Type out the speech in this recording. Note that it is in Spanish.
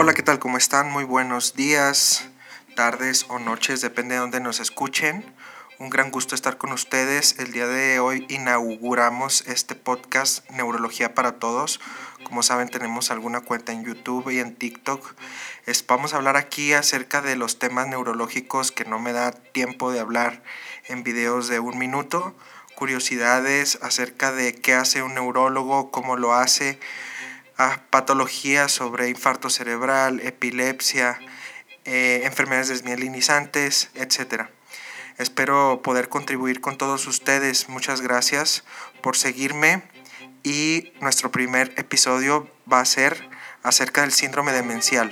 Hola, ¿qué tal? ¿Cómo están? Muy buenos días, tardes o noches, depende de dónde nos escuchen. Un gran gusto estar con ustedes. El día de hoy inauguramos este podcast Neurología para Todos. Como saben, tenemos alguna cuenta en YouTube y en TikTok. Es, vamos a hablar aquí acerca de los temas neurológicos que no me da tiempo de hablar en videos de un minuto. Curiosidades acerca de qué hace un neurólogo, cómo lo hace, a patologías sobre infarto cerebral, epilepsia, eh, enfermedades desmielinizantes, etc. Espero poder contribuir con todos ustedes. Muchas gracias por seguirme y nuestro primer episodio va a ser acerca del síndrome demencial.